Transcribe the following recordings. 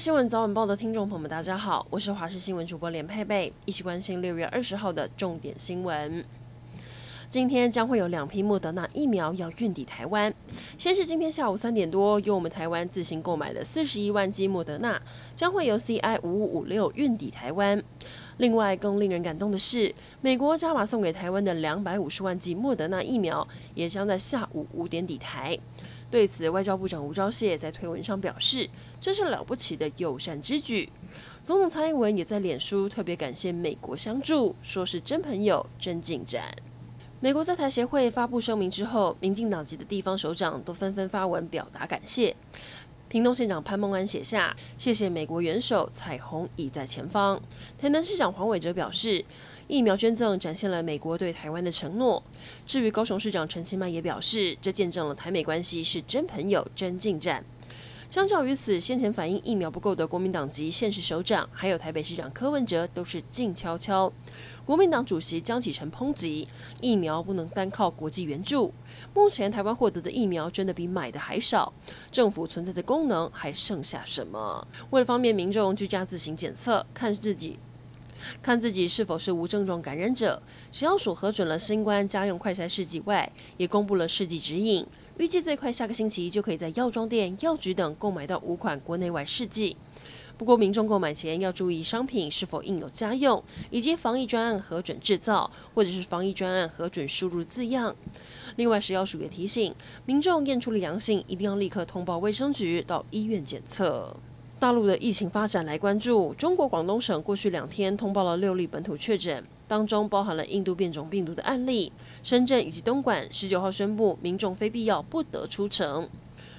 新闻早晚报的听众朋友们，大家好，我是华视新闻主播连佩佩，一起关心六月二十号的重点新闻。今天将会有两批莫德纳疫苗要运抵台湾。先是今天下午三点多，由我们台湾自行购买的四十一万剂莫德纳，将会由 CI 五五五六运抵台湾。另外，更令人感动的是，美国加码送给台湾的两百五十万剂莫德纳疫苗，也将在下午五点抵台。对此，外交部长吴钊燮在推文上表示：“这是了不起的友善之举。”总统蔡英文也在脸书特别感谢美国相助，说是真朋友、真进展。美国在台协会发布声明之后，民进党籍的地方首长都纷纷发文表达感谢。屏东县长潘孟安写下：“谢谢美国元首，彩虹已在前方。”台南市长黄伟哲表示：“疫苗捐赠展现了美国对台湾的承诺。”至于高雄市长陈其迈也表示：“这见证了台美关系是真朋友、真进展。”相较于此，先前反映疫苗不够的国民党籍县市首长，还有台北市长柯文哲都是静悄悄。国民党主席江启臣抨击疫苗不能单靠国际援助，目前台湾获得的疫苗真的比买的还少，政府存在的功能还剩下什么？为了方便民众居家自行检测，看自己看自己是否是无症状感染者，食药署核准了新冠家用快筛试剂外，也公布了试剂指引。预计最快下个星期就可以在药妆店、药局等购买到五款国内外试剂。不过，民众购买前要注意商品是否印有家用，以及防疫专案核准制造，或者是防疫专案核准输入字样。另外，食药署也提醒民众验出了阳性，一定要立刻通报卫生局到医院检测。大陆的疫情发展来关注，中国广东省过去两天通报了六例本土确诊。当中包含了印度变种病毒的案例。深圳以及东莞十九号宣布，民众非必要不得出城。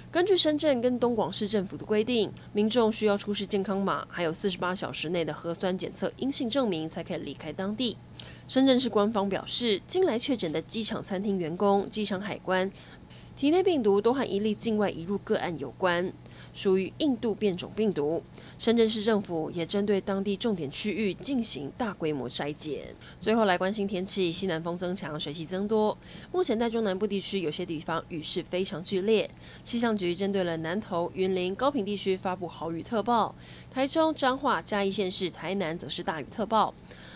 根据深圳跟东广市政府的规定，民众需要出示健康码，还有四十八小时内的核酸检测阴性证明，才可以离开当地。深圳市官方表示，近来确诊的机场餐厅员工、机场海关体内病毒都和一例境外移入个案有关。属于印度变种病毒，深圳市政府也针对当地重点区域进行大规模筛检。最后来关心天气，西南风增强，水汽增多。目前在中南部地区有些地方雨势非常剧烈，气象局针对了南投、云林、高屏地区发布豪雨特报，台中、彰化、嘉义县市、台南则是大雨特报。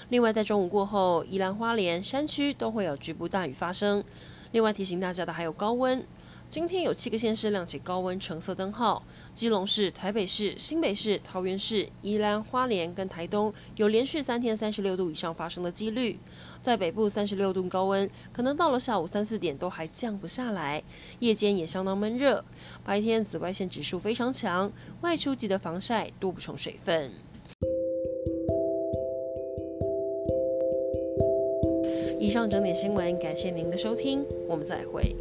另外在中午过后，宜兰花莲山区都会有局部大雨发生。另外提醒大家的还有高温。今天有七个县市亮起高温橙色灯号，基隆市、台北市、新北市、桃园市、宜兰花莲跟台东有连续三天三十六度以上发生的几率。在北部三十六度高温，可能到了下午三四点都还降不下来，夜间也相当闷热。白天紫外线指数非常强，外出记得防晒，多补充水分。以上整点新闻，感谢您的收听，我们再会。